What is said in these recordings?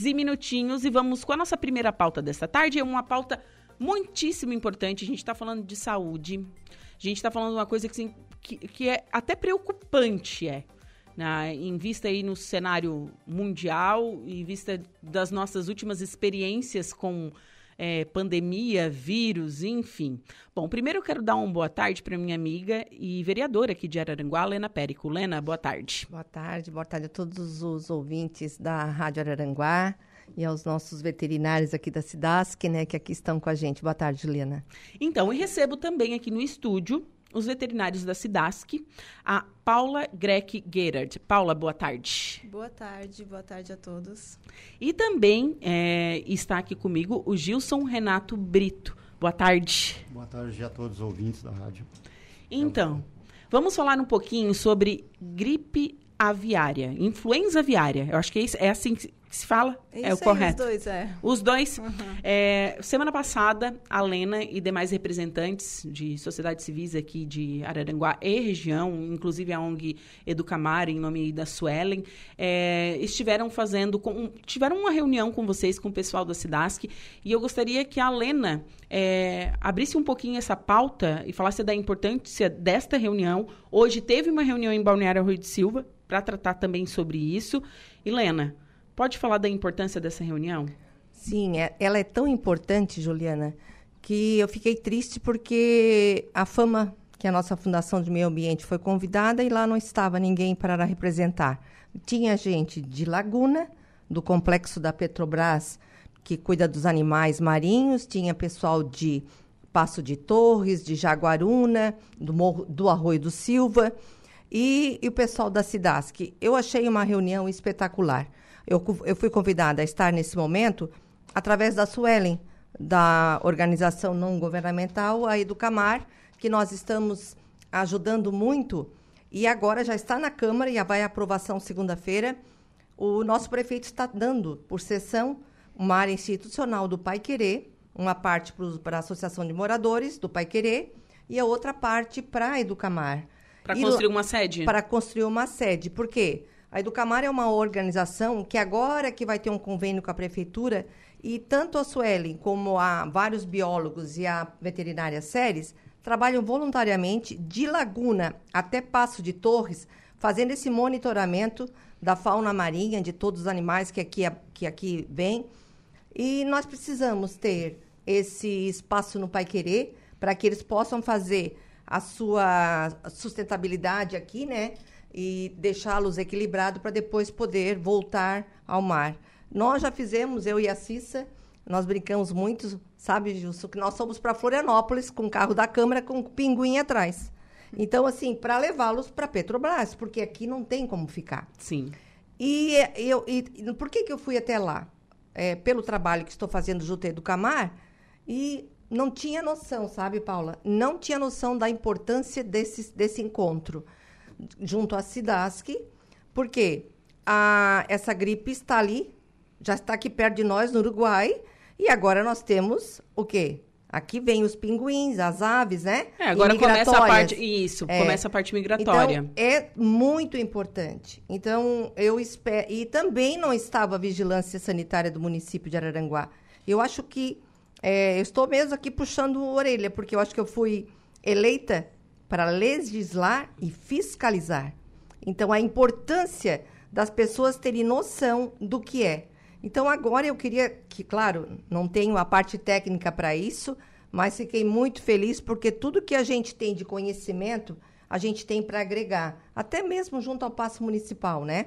e minutinhos e vamos com a nossa primeira pauta desta tarde. É uma pauta muitíssimo importante. A gente está falando de saúde. A gente está falando de uma coisa que, que, que, é até preocupante, é. Né? Em vista aí no cenário mundial, em vista das nossas últimas experiências com é, pandemia, vírus, enfim. Bom, primeiro eu quero dar uma boa tarde para minha amiga e vereadora aqui de Araranguá, Lena Périco. Lena, boa tarde. Boa tarde, boa tarde a todos os ouvintes da Rádio Araranguá e aos nossos veterinários aqui da Cidasc, né, que aqui estão com a gente. Boa tarde, Lena. Então, e recebo também aqui no estúdio os veterinários da Cidasc, a Paula Greck Gerard. Paula, boa tarde. Boa tarde, boa tarde a todos. E também é, está aqui comigo o Gilson Renato Brito. Boa tarde. Boa tarde a todos os ouvintes da rádio. Então, vamos falar um pouquinho sobre gripe aviária, influenza aviária. Eu acho que é, é assim que se fala? Isso é o aí, correto. Os dois, é. Os dois. Uhum. É, semana passada, a Lena e demais representantes de sociedades civis aqui de Araranguá e região, inclusive a ONG Educamar, em nome da Suelen, é, estiveram fazendo, com, tiveram uma reunião com vocês, com o pessoal da Cidasc, e eu gostaria que a Lena é, abrisse um pouquinho essa pauta e falasse da importância desta reunião. Hoje teve uma reunião em Balneário Rui de Silva para tratar também sobre isso. E Lena, Pode falar da importância dessa reunião? Sim, é, ela é tão importante, Juliana, que eu fiquei triste porque a fama que a nossa Fundação de Meio Ambiente foi convidada e lá não estava ninguém para representar. Tinha gente de Laguna, do complexo da Petrobras, que cuida dos animais marinhos, tinha pessoal de Passo de Torres, de Jaguaruna, do, Morro, do Arroio do Silva e, e o pessoal da Cidasc. Eu achei uma reunião espetacular. Eu, eu fui convidada a estar nesse momento através da Suelen, da organização não governamental, a Educamar, que nós estamos ajudando muito e agora já está na Câmara e já vai à aprovação segunda-feira. O nosso prefeito está dando, por sessão, uma área institucional do Pai Querer, uma parte para a Associação de Moradores do Pai Querer e a outra parte para a Educamar. Para construir uma sede? Para construir uma sede. Por quê? A Educamar é uma organização que agora que vai ter um convênio com a prefeitura e tanto a Suelen como a vários biólogos e a veterinária Séries trabalham voluntariamente de Laguna até Passo de Torres, fazendo esse monitoramento da fauna marinha, de todos os animais que aqui, que aqui vêm. E nós precisamos ter esse espaço no Pai Querer para que eles possam fazer a sua sustentabilidade aqui, né? e deixá-los equilibrados para depois poder voltar ao mar. Nós já fizemos, eu e a Cissa, nós brincamos muito, sabe, Justo, que nós fomos para Florianópolis com o carro da Câmara com o pinguim atrás. Então, assim, para levá-los para Petrobras, porque aqui não tem como ficar. Sim. E, eu, e por que, que eu fui até lá? É, pelo trabalho que estou fazendo junto a Educamar, e não tinha noção, sabe, Paula? Não tinha noção da importância desse, desse encontro junto à Cidasc, porque a, essa gripe está ali, já está aqui perto de nós, no Uruguai, e agora nós temos o quê? Aqui vem os pinguins, as aves, né? É, agora começa a parte. Isso, é, começa a parte migratória. Então, é muito importante. Então, eu espero. E também não estava a vigilância sanitária do município de Araranguá. Eu acho que. É, eu estou mesmo aqui puxando a orelha, porque eu acho que eu fui eleita para legislar e fiscalizar. Então, a importância das pessoas terem noção do que é. Então, agora eu queria que, claro, não tenho a parte técnica para isso, mas fiquei muito feliz porque tudo que a gente tem de conhecimento, a gente tem para agregar, até mesmo junto ao passo municipal, né?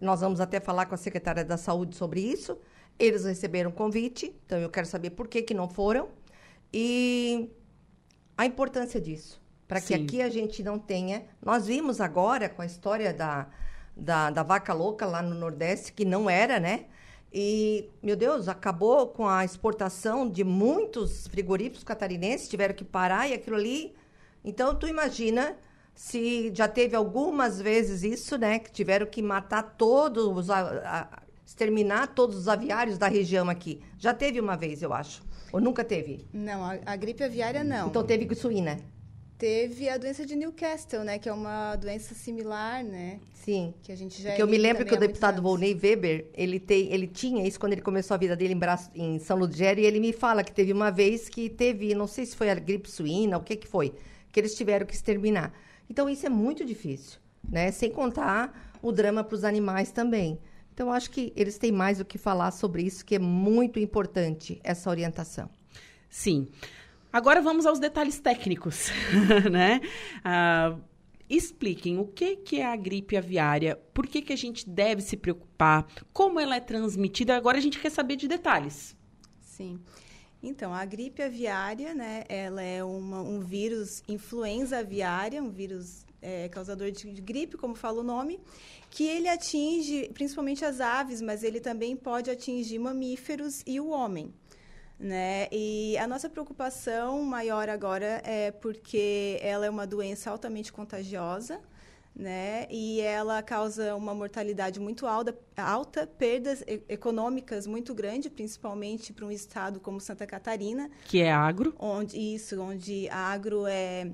Nós vamos até falar com a secretária da Saúde sobre isso. Eles receberam convite, então eu quero saber por que, que não foram e a importância disso para que aqui a gente não tenha. Nós vimos agora com a história da, da, da, vaca louca lá no Nordeste, que não era, né? E, meu Deus, acabou com a exportação de muitos frigoríficos catarinenses, tiveram que parar e aquilo ali. Então, tu imagina se já teve algumas vezes isso, né? Que tiveram que matar todos, a, a, exterminar todos os aviários da região aqui. Já teve uma vez, eu acho. Ou nunca teve? Não, a, a gripe aviária não. Então teve suína. Teve a doença de Newcastle, né? Que é uma doença similar, né? Sim. Que a gente já Porque eu me lembro que o há muitos deputado. Volney Weber, ele, tem, ele tinha isso quando ele começou a vida dele em, Bra- em São Ludgero, e ele me fala que teve uma vez que teve, não sei se foi a gripe suína, o que que foi, que eles tiveram que exterminar. Então, isso é muito difícil, né? Sem contar o drama para os animais também. Então, acho que eles têm mais o que falar sobre isso, que é muito importante, essa orientação. Sim. Agora vamos aos detalhes técnicos, né? Ah, expliquem o que, que é a gripe aviária, por que, que a gente deve se preocupar, como ela é transmitida. Agora a gente quer saber de detalhes. Sim. Então, a gripe aviária, né? Ela é uma, um vírus influenza aviária, um vírus é, causador de, gripe, como fala o nome, que ele atinge principalmente as aves, mas ele também pode atingir mamíferos e o homem. Né? E a nossa preocupação maior agora é porque ela é uma doença altamente contagiosa, né? E ela causa uma mortalidade muito alta, alta perdas econômicas muito grandes, principalmente para um estado como Santa Catarina, Que é agro. onde isso, onde agro é,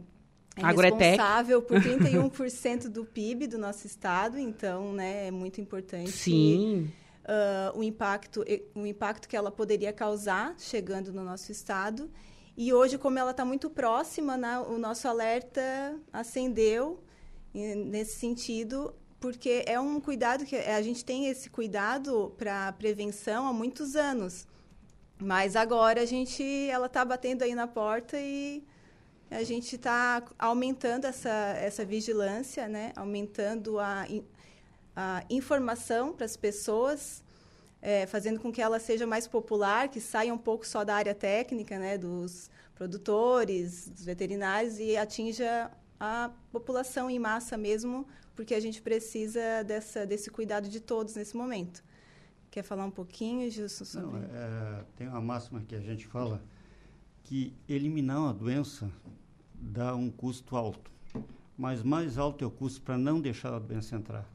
é responsável por 31% do PIB do nosso estado, então, né, é muito importante Sim. ah, o impacto o impacto que ela poderia causar chegando no nosso estado. E hoje, como ela está muito próxima, né, o nosso alerta acendeu nesse sentido, porque é um cuidado que a gente tem esse cuidado para prevenção há muitos anos. Mas agora a gente, ela está batendo aí na porta e a gente está aumentando essa, essa vigilância, né? aumentando a, a informação para as pessoas, eh, fazendo com que ela seja mais popular, que saia um pouco só da área técnica, né? dos produtores, dos veterinários e atinja a população em massa mesmo, porque a gente precisa dessa, desse cuidado de todos nesse momento. Quer falar um pouquinho, Gilson, sobre... Não, é, tem uma máxima que a gente fala que eliminar uma doença dá um custo alto, mas mais alto é o custo para não deixar a doença entrar.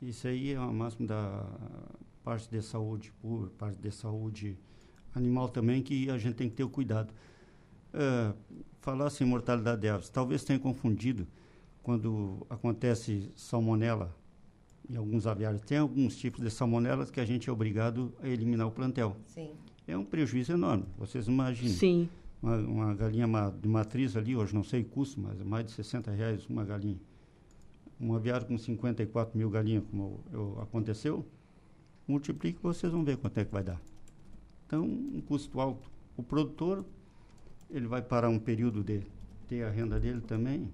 Isso aí é uma máxima da parte de saúde pública, parte de saúde animal também, que a gente tem que ter o cuidado. É, falar assim, mortalidade de aves, talvez tenha confundido quando acontece salmonela em alguns aviários. Tem alguns tipos de salmonelas que a gente é obrigado a eliminar o plantel. Sim. É um prejuízo enorme. Vocês imaginem. Sim. Uma, uma galinha ma- de matriz ali, hoje não sei o custo, mas é mais de 60 reais uma galinha. Um aviário com 54 mil galinhas, como eu- aconteceu, multiplique vocês vão ver quanto é que vai dar. Então, um custo alto. O produtor, ele vai parar um período de ter a renda dele também.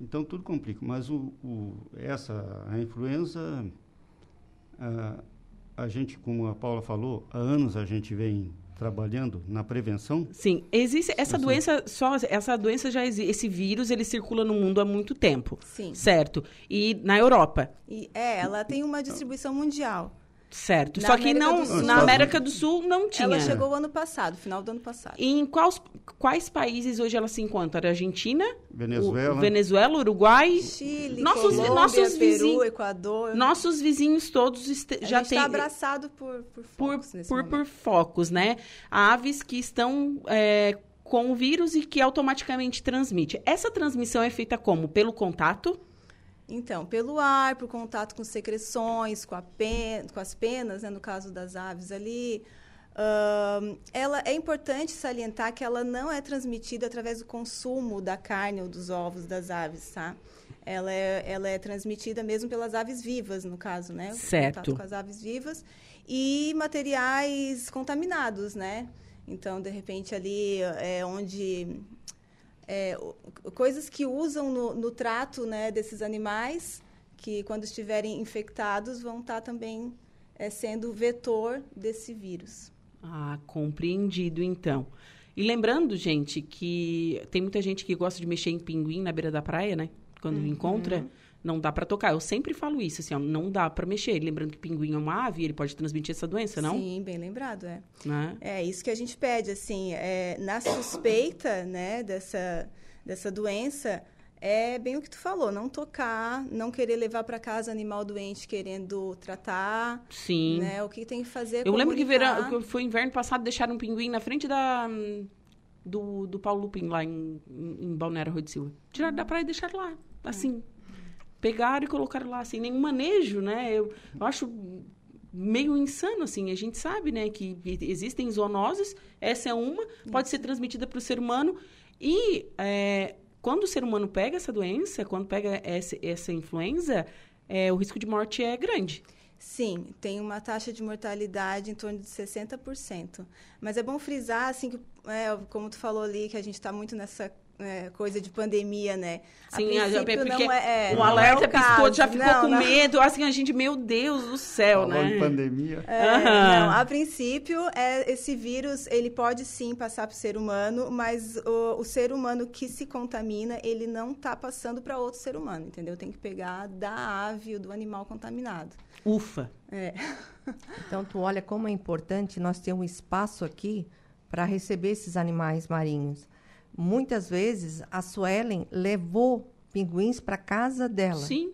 Então, tudo complica. Mas o, o- essa, a influenza, a, a gente, como a Paula falou, há anos a gente vem trabalhando na prevenção. Sim, existe essa Sim. doença só essa doença já existe, esse vírus ele circula no mundo há muito tempo, Sim. certo? E na Europa, E, é, ela tem uma distribuição mundial. Certo? Na Só que América não do Sul- na América do Sul não tinha. Ela chegou ano passado, final do ano passado. E em quais, quais países hoje ela se encontra? Argentina, Venezuela. o- Venezuela, Uruguai, Chile, Nossos- Colômbia, nossos Peru, vizinhos- Equador. nossos vizinhos todos este- já têm está abraçado por, por por, focos nesse por, por momento. focos, né? Aves que estão é, com o vírus e que automaticamente transmite. Essa transmissão é feita como? Pelo contato? Então, pelo ar, por contato com secreções, com, pen, com as penas, né, no caso das aves ali. Ahn, ela é importante salientar que ela não é transmitida através do consumo da carne ou dos ovos das aves, tá? Ela é, ela é transmitida mesmo pelas aves vivas, no caso, né? Certo. Contato com as aves vivas e materiais contaminados, né? Então, de repente, ali é onde é, coisas que usam no, no trato né, desses animais, que quando estiverem infectados vão estar também é, sendo vetor desse vírus. Ah, compreendido, então. E lembrando, gente, que tem muita gente que gosta de mexer em pinguim na beira da praia, né? Quando Uhum. encontra, não dá pra tocar. Eu sempre falo isso, assim, ó, não dá pra mexer. Lembrando que pinguim é uma ave, ele pode transmitir essa doença, não? Sim, bem lembrado, é. Né? É isso que a gente pede, assim, é, na suspeita, né, dessa, dessa doença, é bem o que tu falou, não tocar, não querer levar para casa animal doente querendo tratar, Sim. né, o que tem que fazer é Eu lembro que comunicar. verão, que foi inverno passado, deixaram um pinguim na frente da, do, do Paulo Lupin, lá em, em, em Balneário Rui de Silva. Tiraram da praia e deixaram lá, assim. Pegaram e colocaram lá, assim, nenhum manejo, né? Eu, eu acho meio insano, assim. A gente sabe, né, que existem zoonoses, essa é uma, pode ser transmitida para o ser humano. E é, quando o ser humano pega essa doença, quando pega essa, essa influenza, é, o risco de morte é grande. Sim, tem uma taxa de mortalidade em torno de 60%. Mas é bom frisar, assim, que, é, como tu falou ali, que a gente está muito nessa é, coisa de pandemia, né? Sim, a a, porque não é, é, o alerta é o piscou, já ficou não, com não. medo. Assim, a gente, meu Deus do céu, Falou né? Em pandemia. É, uhum. não, a princípio, é, esse vírus, ele pode sim passar para o ser humano, mas o, o, ser humano que se contamina, ele não está passando para outro ser humano, entendeu? Tem que pegar da ave ou do animal contaminado. Ufa! É. Então, tu olha como é importante nós ter um espaço aqui para receber esses animais marinhos muitas vezes a Suelen levou pinguins para casa dela. Sim.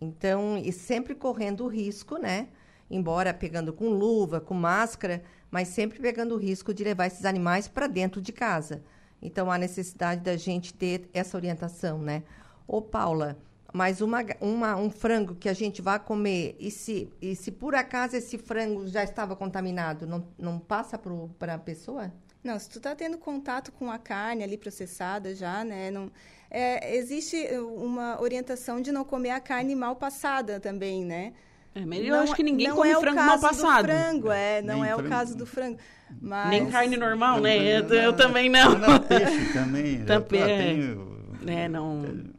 Então, e sempre correndo o risco, né? Embora pegando com luva, com máscara, mas sempre pegando o risco de levar esses animais para dentro de casa. Então, há necessidade da gente ter essa orientação, né? Ô, Paula, mas uma, uma, um frango que a gente vai comer, e se, e se por acaso esse frango já estava contaminado, não, não passa para a pessoa? Não, se tu está tendo contato com a carne ali processada já, né? Não, é, existe uma orientação de não comer a carne mal passada também, né? É, mas eu acho que ninguém come é frango mal passado. frango, é, não Nem é frango. o caso do frango. Mas... Nem carne normal, né? Eu, eu, também não. não peixe também. também. Eu, é. Tenho, é, não...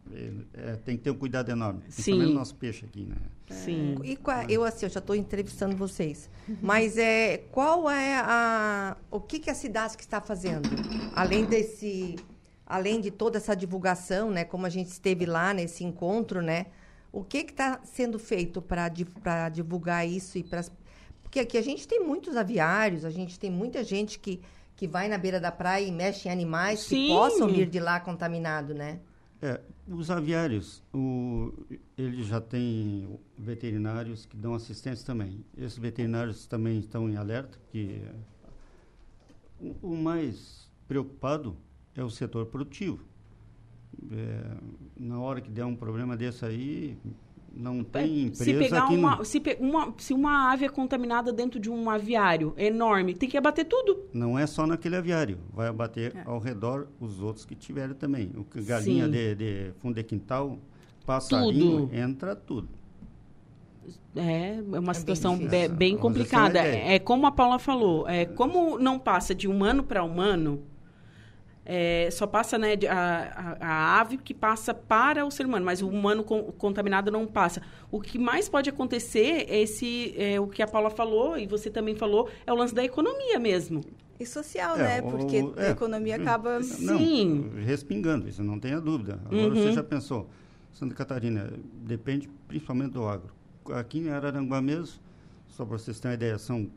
É, tem que ter um cuidado enorme. Sim. o nosso peixe aqui, né? Sim. E qual, eu assim, eu já estou entrevistando vocês. Mas é qual é a o que que a Cidasc está fazendo além desse além de toda essa divulgação, né, como a gente esteve lá nesse encontro, né? O que que está sendo feito para para divulgar isso e para porque aqui a gente tem muitos aviários, a gente tem muita gente que que vai na beira da praia e mexe em animais Sim. que possam vir de lá contaminado, né? É, os aviários, o, eles já têm veterinários que dão assistência também. Esses veterinários também estão em alerta, porque o, o mais preocupado é o setor produtivo. É, na hora que der um problema desse aí, não tem empresa se pegar que uma, não... se, pe, uma, se uma ave é contaminada dentro de um aviário enorme, tem que abater tudo. Não é só naquele aviário, vai abater é. ao redor os outros que tiverem também. O que galinha de, de fundo de quintal, passarinho, tudo. entra tudo. É, é uma é situação bem, bem, bem complicada. É, é como a Paula falou, é como não passa de humano para humano, é, só passa né, a, a, a, ave que passa para o ser humano, mas o humano com, contaminado não passa. O que mais pode acontecer é esse, é, o que a Paula falou e você também falou, é o lance da economia mesmo. E social, é, né? Porque o, a economia acaba... Não, Sim. respingando, isso não tenha dúvida. Agora, uhum. você já pensou, Santa Catarina depende principalmente do agro. Aqui em Araranguá mesmo, só para vocês terem uma ideia, são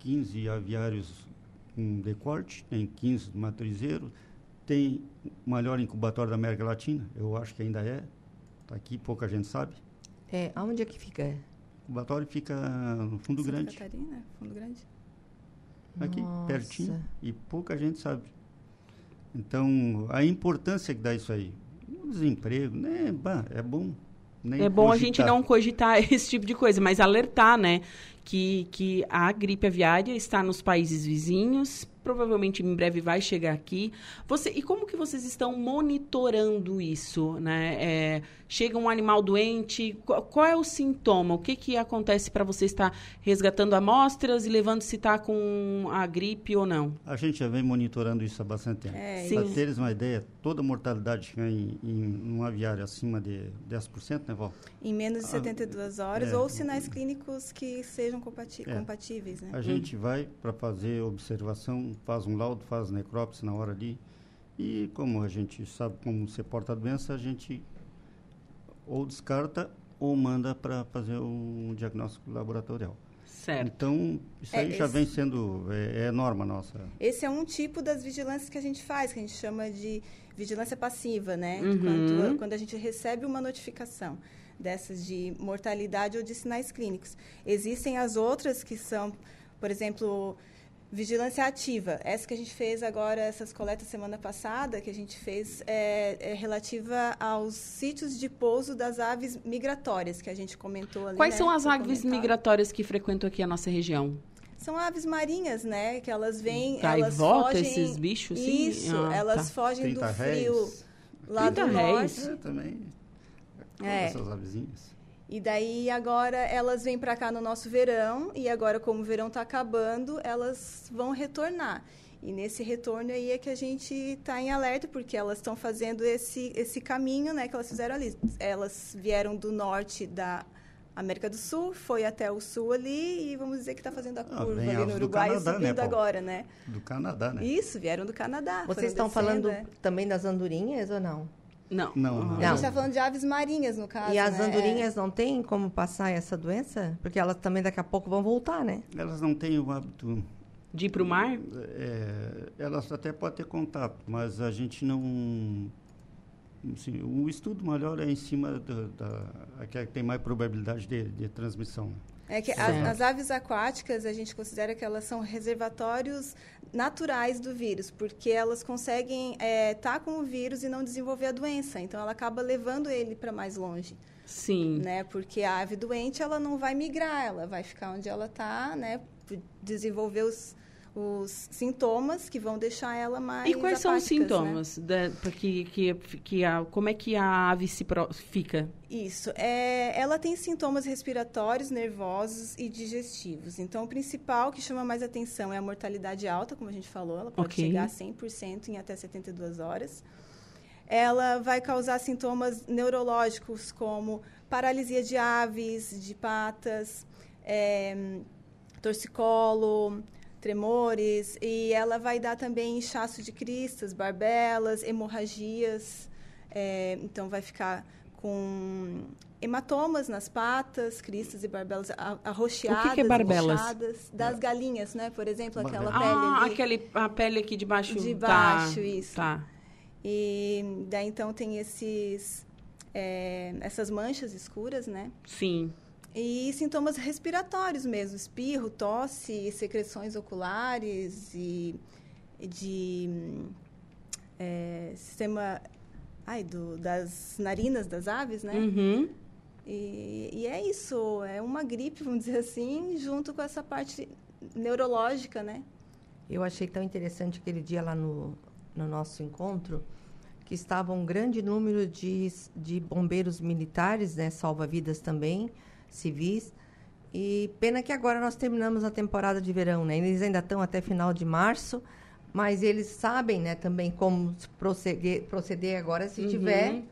15 aviários com decorte, tem 15 matrizeiros, tem o maior incubatório da América Latina, eu acho que ainda é, está aqui, pouca gente sabe. É, aonde é que fica? O incubatório fica no Fundo Santa Grande. Catarina, Fundo Grande. Aqui, Nossa. pertinho, e pouca gente sabe. Então, a importância que dá isso aí, o desemprego, né, bah, é bom. é bom cogitar. a gente não cogitar esse tipo de coisa, mas alertar, né? Que, que a gripe aviária está nos países vizinhos, provavelmente em breve vai chegar aqui. Você, e como que vocês estão monitorando isso? Né? É, chega um animal doente, qual, qual, é o sintoma? O que, que acontece para você estar resgatando amostras e levando se está com a gripe ou não? A gente já vem monitorando isso há bastante tempo. É, para teres uma ideia, toda a mortalidade em, em um aviário acima de 10%, né, Val? Em menos de 72 ah, horas, é, ou sinais clínicos que sejam é. compatíveis. Né? A gente hum. vai para fazer observação, faz um laudo, faz necrópsia na hora ali. E como a gente sabe como se porta a doença, a gente ou descarta ou manda para fazer um diagnóstico laboratorial. Certo. Então, isso é, aí já esse, vem sendo, é, é, norma nossa. Esse é um tipo das vigilâncias que a gente faz, que a gente chama de vigilância passiva, né? Uhum. Quando, quando a gente recebe uma notificação dessas de mortalidade ou de sinais clínicos. Existem as outras que são, por exemplo, Vigilância ativa. Essa que a gente fez agora, essas coletas semana passada, que a gente fez, é, é relativa aos sítios de pouso das aves migratórias, que a gente comentou ali. Quais né? são as aves comentado. migratórias que frequentam aqui a nossa região? São aves marinhas, né? Que elas vêm. Gaivota, elas fogem... esses bichos, sim? Isso, Ah, elas tá. fogem do 30 frio réis. lá 30 do réis? norte. É, também. É. Essas avezinhas. E daí agora elas vêm para cá no nosso verão e agora como o verão está acabando, elas vão retornar. E nesse retorno aí é que a gente está em alerta porque elas estão fazendo esse esse caminho, né, que elas fizeram ali. Elas vieram do norte da América do Sul, foi até o sul ali e vamos dizer que está fazendo a Ah, curva vem ali no Uruguai Canadá, né, subindo Paulo? agora, né? Do Canadá, né? Isso, vieram do Canadá. Vocês estão descendo, falando é. também das andorinhas ou não? Não. Não, Ah. não. A Não. gente está falando de aves marinhas, no caso. e as né? andorinhas não têm como passar essa doença? Porque elas também daqui a pouco vão voltar, né? Elas não têm o hábito. De ir para o mar? é, elas até podem ter contato, mas a gente não. Assim, o estudo melhor é em cima do, da. aquela que tem mais probabilidade de, de transmissão. É que as, as aves aquáticas, a gente considera que elas são reservatórios naturais do vírus, porque elas conseguem estar com o vírus e não desenvolver a doença. Então, ela acaba levando ele para mais longe, Sim. né? Porque a ave doente, ela não vai migrar, ela vai ficar onde ela está, né? Desenvolver os, os sintomas que vão deixar ela mais E quais são os né? sintomas? Da, pra que, que, que a, como é que a ave se pro- fica? Isso. É, ela tem sintomas respiratórios, nervosos e digestivos. Então, o principal que chama mais atenção é a mortalidade alta, como a gente falou. Ela pode Ok. chegar a 100% em até 72 horas. Ela vai causar sintomas neurológicos, como paralisia de aves, de patas, é, torcicolo, tremores. E ela vai dar também inchaço de cristas, barbelas, hemorragias. É, então, vai ficar com hematomas nas patas, cristas e barbelas arroxeadas, O que que é barbelas? inchadas, das galinhas, né? Por exemplo, aquela Barbela. pele ah, ali. aquele, a pele aqui de baixo. De tá, baixo, isso. Tá. E daí então tem esses é, essas manchas escuras, né? Sim. E sintomas respiratórios mesmo, espirro, tosse, secreções oculares e de é, sistema ai, do, das narinas das aves, né? Uhum. E, e é isso, é uma gripe, vamos dizer assim, junto com essa parte neurológica, né? Eu achei tão interessante aquele dia lá no, no nosso encontro que estava um grande número de, de bombeiros militares, né, salva-vidas também, civis. E pena que agora nós terminamos a temporada de verão, né? Eles ainda estão até final de março, mas eles sabem, né, também como proceder, proceder agora se Uhum. tiver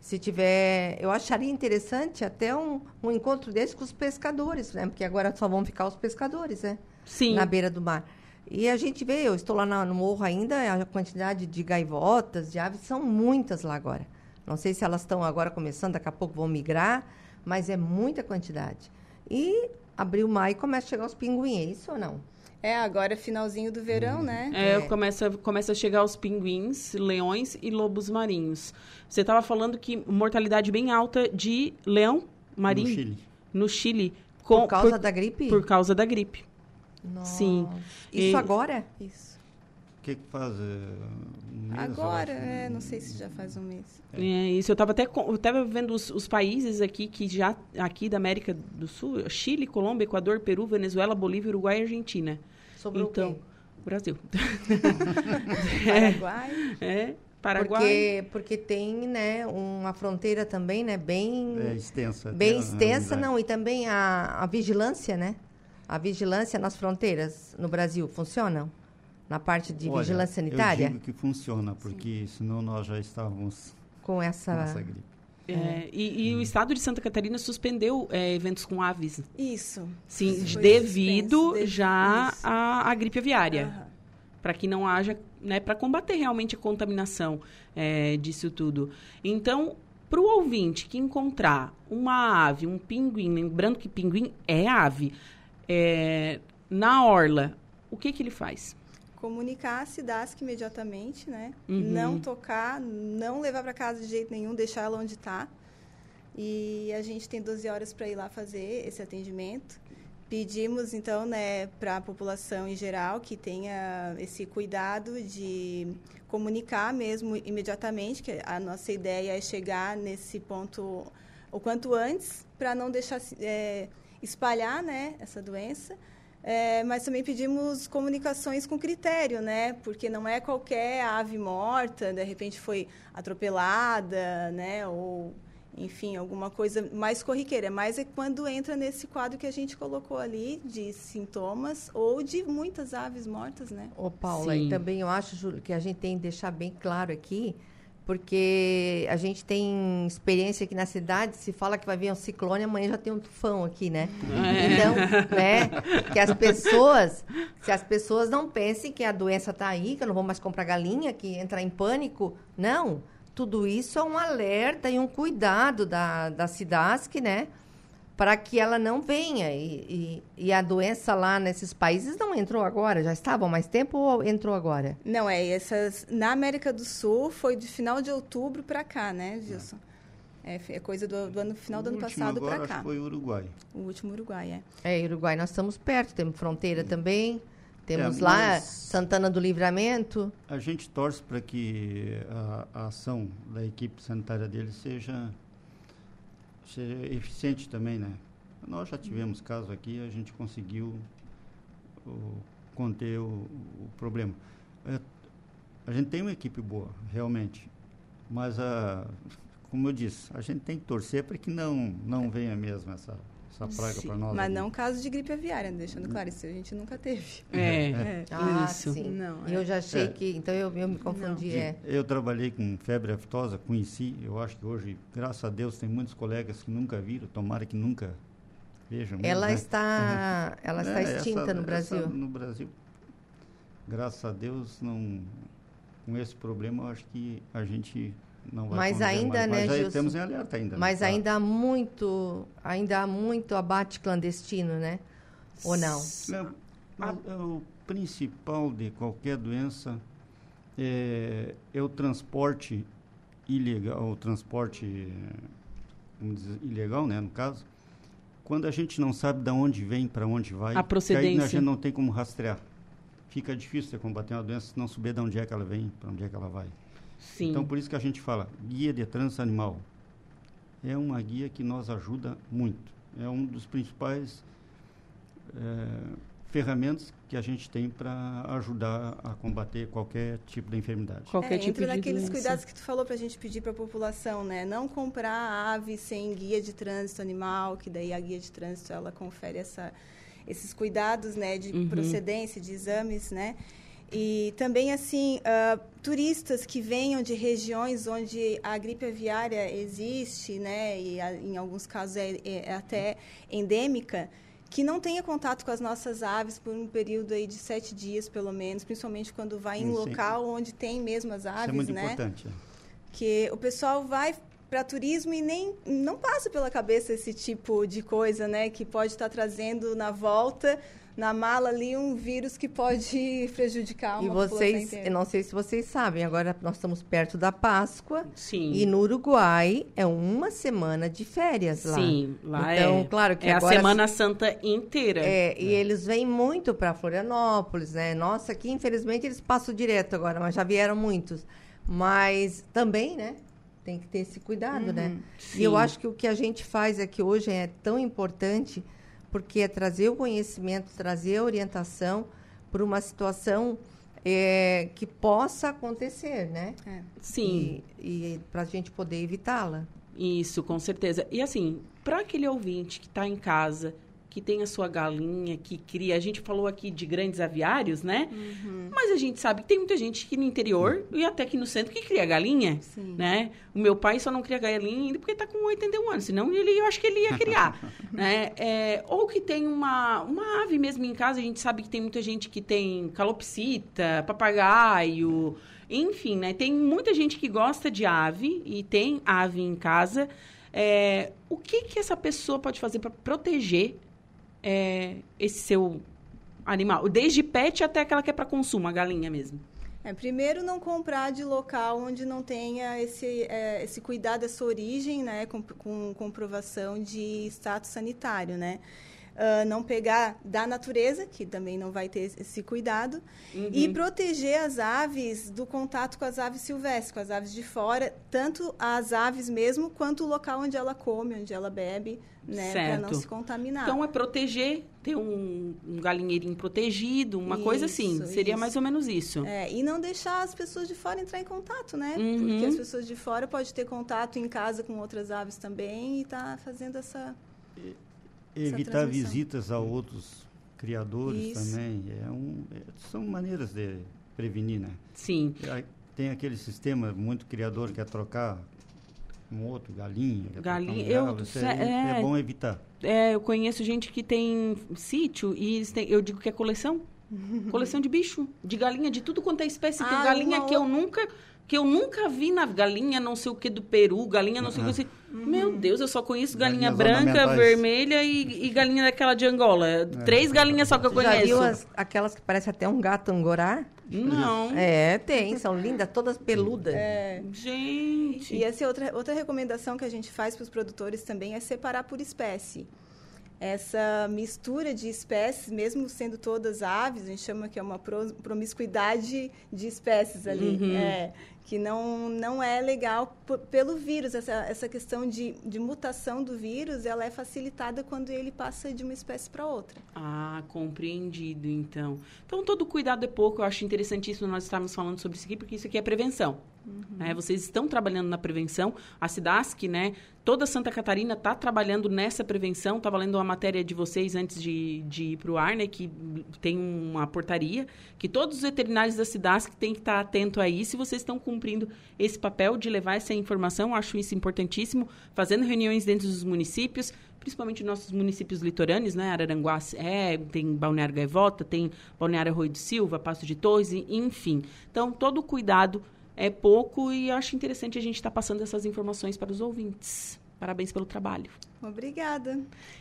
se tiver, eu acharia interessante até um, um encontro desse com os pescadores, né? Porque agora só vão ficar os pescadores, né? Sim. na beira do mar. E a gente vê, eu estou lá na- no morro ainda, a quantidade de gaivotas, de aves, são muitas lá agora. Não sei se elas estão agora começando, daqui a pouco vão migrar, mas é muita quantidade. E abril, maio, começa a chegar os pinguins, é isso ou não? É, agora é finalzinho do verão, né? É, É. Começa, começa a chegar os pinguins, leões e lobos marinhos. Você estava falando que mortalidade bem alta de leão marinho No Chile. no Chile, com- Por causa da gripe? por causa da gripe. Nossa. sim. Isso E- agora? Isso. O que, que faz? É, um mês, Agora, acho. é, não sei se já faz um mês. É, isso eu estava até eu tava vendo os, os países aqui que já aqui da América do Sul, Chile, Colômbia, Equador, Peru, Venezuela, Bolívia, Uruguai e Argentina. Sobrou então, o quê? Brasil. Paraguai. É, Paraguai. Porque, porque tem, né, uma fronteira também, né, bem... É extensa. Bem a extensa, não, e também a, a vigilância, né? A vigilância nas fronteiras no Brasil funcionam? Na parte de Olha, vigilância sanitária? Eu digo que funciona, porque senão nós já estávamos Com com essa. essa gripe. É, e, e o estado de Santa Catarina suspendeu é, eventos com aves. Isso. Sim, Foi devido suspenso, já isso. à, gripe aviária. Para que não haja, né, para combater realmente a contaminação é, disso tudo. Então, para o ouvinte que encontrar uma ave, um pinguim, lembrando que pinguim é ave, é, na orla, o que, que ele faz? Comunicar a SIDASC imediatamente, né? Uhum. Não tocar, não levar para casa de jeito nenhum, deixar ela onde está. E a gente tem 12 horas para ir lá fazer esse atendimento. Pedimos, então, né, para a população em geral que tenha esse cuidado de comunicar mesmo imediatamente, que a nossa ideia é chegar nesse ponto o quanto antes, para não deixar é, espalhar né, essa doença. É, mas também pedimos comunicações com critério, né? Porque não é qualquer ave morta, de repente foi atropelada, né? Ou enfim, alguma coisa mais corriqueira. Mas é quando entra nesse quadro que a gente colocou ali de sintomas ou de muitas aves mortas, né? Ô, Paula, Sim. e também eu acho, Júlio, que a gente tem que deixar bem claro aqui, porque a gente tem experiência aqui na cidade, se fala que vai vir um ciclone, amanhã já tem um tufão aqui, né? É. Então, né, que as pessoas, se as pessoas não pensem que a doença está aí, que eu não vou mais comprar galinha, que entrar em pânico, não tudo isso é um alerta e um cuidado da, da SIDASC, né? Para que ela não venha. E, e, e, a doença lá nesses países não entrou agora? Já estava há mais tempo ou entrou agora? Não, é. Essas, na América do Sul foi de final de outubro para cá, né, Gilson? É, é coisa do, do, ano final do ano passado para cá. foi o Uruguai. O último Uruguai, é. É, Uruguai nós estamos perto, temos fronteira também. Temos é, lá Santana do Livramento. A gente torce para que a, a, ação da equipe sanitária dele seja, seja eficiente também, né? Nós já tivemos caso aqui, a gente conseguiu o, conter o, o problema. É, a gente tem uma equipe boa, realmente, mas a, como eu disse, a gente tem que torcer para que não não venha mesmo essa essa praga para nós. Mas não caso de gripe aviária, deixando claro, isso a gente nunca teve. É, é. Ah, isso. Sim. Não, é. Eu já achei é. que. Então eu, eu me confundi. É. Eu trabalhei com febre aftosa, conheci. Eu acho que hoje, graças a Deus, tem muitos colegas que nunca viram, tomara que nunca vejam. Ela né? está, ela está é, extinta essa, no Brasil. Essa, no Brasil. Graças a Deus, não, com esse problema, eu acho que a gente não vai mas ainda, mais. né, mas Gilson, temos em alerta ainda. Né? Mas né? ainda há muito, ainda há muito abate clandestino, né? Ou não? É, o principal de qualquer doença é, é o transporte ilegal, o transporte dizer, ilegal, né, no caso. Quando a gente não sabe de onde vem, para onde vai, a procedência. aí a gente não tem como rastrear. Fica difícil de combater uma doença se não souber de onde é que ela vem, para onde é que ela vai. Sim. Então, por isso que a gente fala, guia de trânsito animal. É uma guia que nos ajuda muito. É um dos principais é, ferramentas que a gente tem para ajudar a combater qualquer tipo de enfermidade. Qualquer é, tipo entre daqueles doença. cuidados que tu falou para a gente pedir para a população, né? Não comprar ave sem guia de trânsito animal, que daí a guia de trânsito ela confere essa, esses cuidados, né, de uhum. procedência, de exames, né? E também, assim, uh, turistas que venham de regiões onde a gripe aviária existe, né, e a, em alguns casos é, é, até endêmica, que não tenha contato com as nossas aves por um período aí de sete dias, pelo menos, principalmente quando vai em sim, local onde tem mesmo as aves, Isso é muito né? importante. Que o pessoal vai para turismo e nem não passa pela cabeça esse tipo de coisa, né, que pode estar trazendo na volta na mala ali um vírus que pode prejudicar uma E vocês, eu não sei se vocês sabem, agora nós estamos perto da Páscoa. Sim. E no Uruguai é uma semana de férias lá. Sim, lá então, é. claro que é agora, a Semana Santa inteira. É, é. e eles vêm muito para Florianópolis, né? Nossa, aqui infelizmente eles passam direto agora, mas já vieram muitos. Mas também, né? Tem que ter esse cuidado, né? uhum, né? Sim. E eu acho que o que a gente faz aqui hoje é tão importante porque é trazer o conhecimento, trazer a orientação para uma situação é, que possa acontecer, né? É. Sim. E, e para a gente poder evitá-la. Isso, com certeza. E assim, para aquele ouvinte que está em casa, que tem a sua galinha, que cria. A gente falou aqui de grandes aviários, né? Uhum. Mas a gente sabe que tem muita gente que no interior e até aqui no centro que cria galinha, Sim. né? O meu pai só não cria galinha ainda porque está com 81 anos, senão ele, eu acho que ele ia criar, né? É, ou que tem uma, uma ave mesmo em casa, a gente sabe que tem muita gente que tem calopsita, papagaio, enfim, né? Tem muita gente que gosta de ave e tem ave em casa. É, o que, que essa pessoa pode fazer para proteger é, esse seu animal? Desde pet até aquela que é para consumo, a galinha mesmo. É, primeiro, não comprar de local onde não tenha esse, é, esse cuidado, essa origem, né, com, com comprovação de status sanitário, né? Uh, não pegar da natureza, que também não vai ter esse cuidado, uhum. e proteger as aves do contato com as aves silvestres, com as aves de fora, tanto as aves mesmo, quanto o local onde ela come, onde ela bebe, né, para não se contaminar. Então é proteger, ter um, um galinheirinho protegido, uma isso, coisa assim. Seria isso. mais ou menos isso. É, e não deixar as pessoas de fora entrar em contato, né? Uhum. Porque as pessoas de fora podem ter contato em casa com outras aves também e tá fazendo essa evitar visitas a outros criadores Isso. também. É um, é, são maneiras de prevenir, né? Sim. Tem aquele sistema muito criador que é trocar um outro, galinha. Galinha, um eu, é, é, bom evitar. É, eu conheço gente que tem sítio e tem, eu digo que é coleção. coleção de bicho, de galinha, de tudo quanto é espécie. Ah, tem galinha que eu nunca que eu nunca vi na galinha não sei o que do Peru, galinha não sei o que. Uhum. Meu Deus, eu só conheço galinha branca, vermelha e, e, galinha daquela de Angola. É. Três galinhas só que eu conheço. Já viu as, aquelas que parecem até um gato angorá? Não. É, tem, são lindas, todas peludas. É. Gente. E essa é outra, outra recomendação que a gente faz para os produtores também é separar por espécie essa mistura de espécies, mesmo sendo todas aves, a gente chama que é uma promiscuidade de espécies ali. Uhum. É, que não, não é legal pelo vírus. Essa, essa questão de, de mutação do vírus, ela é facilitada quando ele passa de uma espécie para outra. Ah, compreendido, então. Então, todo cuidado é pouco. Eu acho interessantíssimo nós estarmos falando sobre isso aqui, porque isso aqui é prevenção. Uhum. Né? Vocês estão trabalhando na prevenção. A SIDASC, né? Toda Santa Catarina está trabalhando nessa prevenção. Estava lendo uma matéria de vocês antes de, de ir para o ar, né? Que tem uma portaria que todos os veterinários da SIDASC têm que estar atento a isso. E vocês estão cumprindo esse papel de levar essa informação. Acho isso importantíssimo. Fazendo reuniões dentro dos municípios, principalmente nossos municípios litorâneos, né? Araranguá é, tem Balneário Gaivota, tem Balneário Arroio do Silva, Passo de Torres, enfim. Então, todo o cuidado é pouco e acho interessante a gente estar tá passando essas informações para os ouvintes. Parabéns pelo trabalho. Obrigada.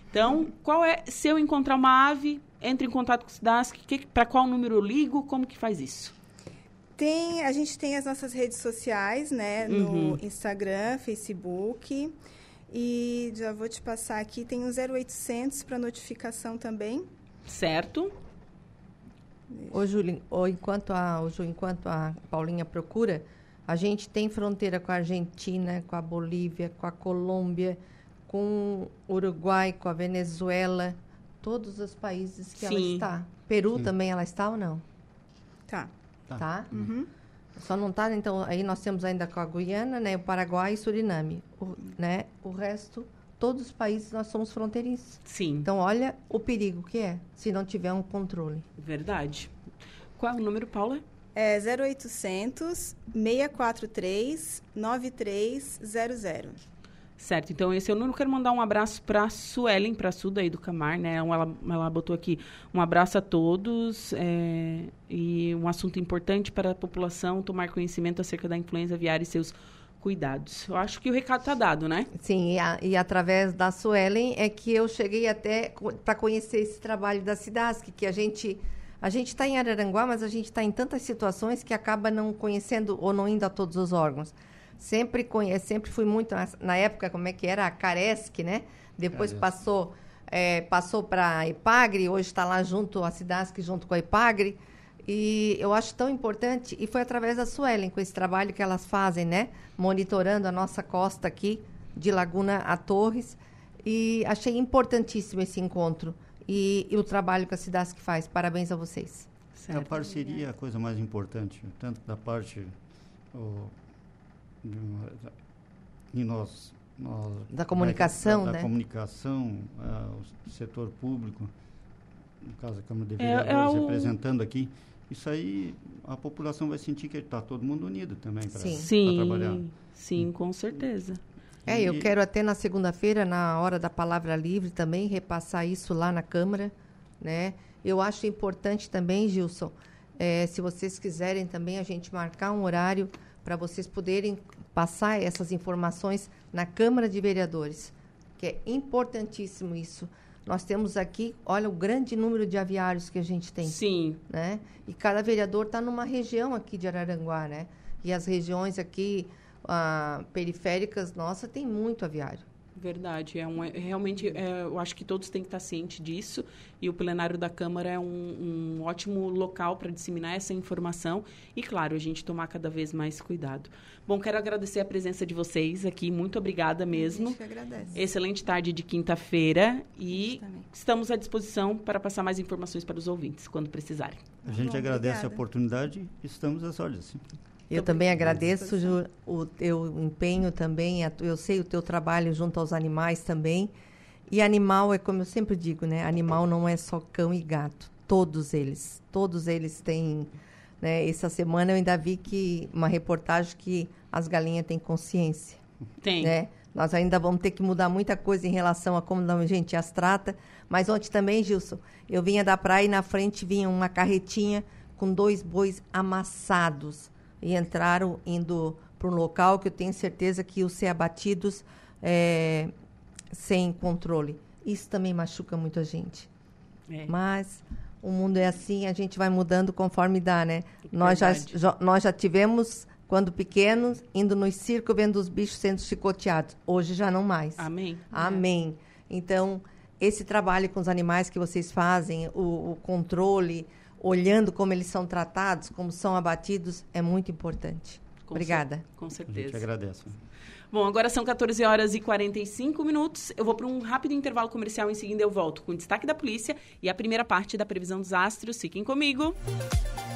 Então, qual é, se eu encontrar uma ave, entre em contato com o SIDASC, para qual número eu ligo, como que faz isso? Tem, a gente tem as nossas redes sociais, né, uhum. no Instagram, Facebook, e já vou te passar aqui, tem o 0800 para notificação também. Certo. Ô, Júlio, ou enquanto a, ô, Ju, enquanto a Paulinha procura, a gente tem fronteira com a Argentina, com a Bolívia, com a Colômbia, com o Uruguai, com a Venezuela, todos os países que Sim. ela está. Peru Sim. também ela está ou não? Tá. Tá? tá? Uhum. Só não está, então, aí nós temos ainda com a Guiana, né, o Paraguai e Suriname. O, né, o resto, todos os países nós somos fronteiriços. Sim. Então, olha o perigo que é, se não tiver um controle. Verdade. Qual é o número, Paula? É 0800 643 9300. Certo, então esse é o número. Quero mandar um abraço para a Suelen, para a Suda aí do Camar, né? Ela, ela botou aqui um abraço a todos é, e um assunto importante para a população tomar conhecimento acerca da influenza aviária e seus cuidados. Eu acho que o recado está dado, né? Sim, e, a, e, através da Suelen é que eu cheguei até para conhecer esse trabalho da Cidasc, que a gente a gente está em Araranguá, mas a gente está em tantas situações que acaba não conhecendo ou não indo a todos os órgãos. Sempre conhece, sempre fui muito na época como é que era a Caresc, né? Depois passou é, passou para a Ipagre, hoje está lá junto a Cidasc junto com a Ipagre. E eu acho tão importante, e foi através da Suelen, com esse trabalho que elas fazem, né? Monitorando a nossa costa aqui, de Laguna a Torres. E achei importantíssimo esse encontro e, e o trabalho que a Cidasc faz. Parabéns a vocês. Certo. A parceria é a coisa mais importante, tanto da parte o, e nós, nós da comunicação, da, da né? comunicação, uh, o setor público, no caso a Câmara de Vereadores é, é o... representando aqui, isso aí a população vai sentir que está todo mundo unido também para trabalhar. Sim, com certeza. É, eu quero até na segunda-feira, na hora da palavra livre, também repassar isso lá na Câmara, né? Eu acho importante também, Gilson, é, se vocês quiserem também a gente marcar um horário para vocês poderem passar essas informações na Câmara de Vereadores, que é importantíssimo isso. Nós temos aqui, olha o grande número de aviários que a gente tem. Sim. Né? E cada vereador está numa região aqui de Araranguá, né? E as regiões aqui ah, periféricas, nossa, tem muito aviário. Verdade. É um, é, realmente, é, eu acho que todos têm que estar cientes disso e o plenário da Câmara é um, um ótimo local para disseminar essa informação e, claro, a gente tomar cada vez mais cuidado. Bom, quero agradecer a presença de vocês aqui. Muito obrigada mesmo. A gente que agradece. Excelente tarde de quinta-feira e estamos à disposição para passar mais informações para os ouvintes, quando precisarem. A gente Bom, agradece obrigada. a oportunidade e estamos às ordens. Eu também agradeço Ju, o teu empenho também, eu sei o teu trabalho junto aos animais também. E animal é como eu sempre digo, né? Animal não é só cão e gato. Todos eles, todos eles têm. Né? Essa semana eu ainda vi que uma reportagem que as galinhas têm consciência. Tem. Né? Nós ainda vamos ter que mudar muita coisa em relação a como a gente as trata. Mas ontem também, Gilson, eu vinha da praia e na frente vinha uma carretinha com dois bois amassados e entraram indo para um local que eu tenho certeza que iam ser abatidos é, sem controle. Isso também machuca muito a gente. É. Mas o mundo é assim, a gente vai mudando conforme dá, né? Nós já, já, nós já tivemos, quando pequenos, indo no circo vendo os bichos sendo chicoteados. Hoje já não mais. Amém. Amém. É. Então, esse trabalho com os animais que vocês fazem, o, o controle, olhando como eles são tratados, como são abatidos, é muito importante. Com Obrigada. com certeza. A gente agradece. Bom, agora são 14 horas e 45 minutos. Eu vou para um rápido intervalo comercial. Em seguida, eu volto com o destaque da polícia e a primeira parte da previsão dos astros. Fiquem comigo. Música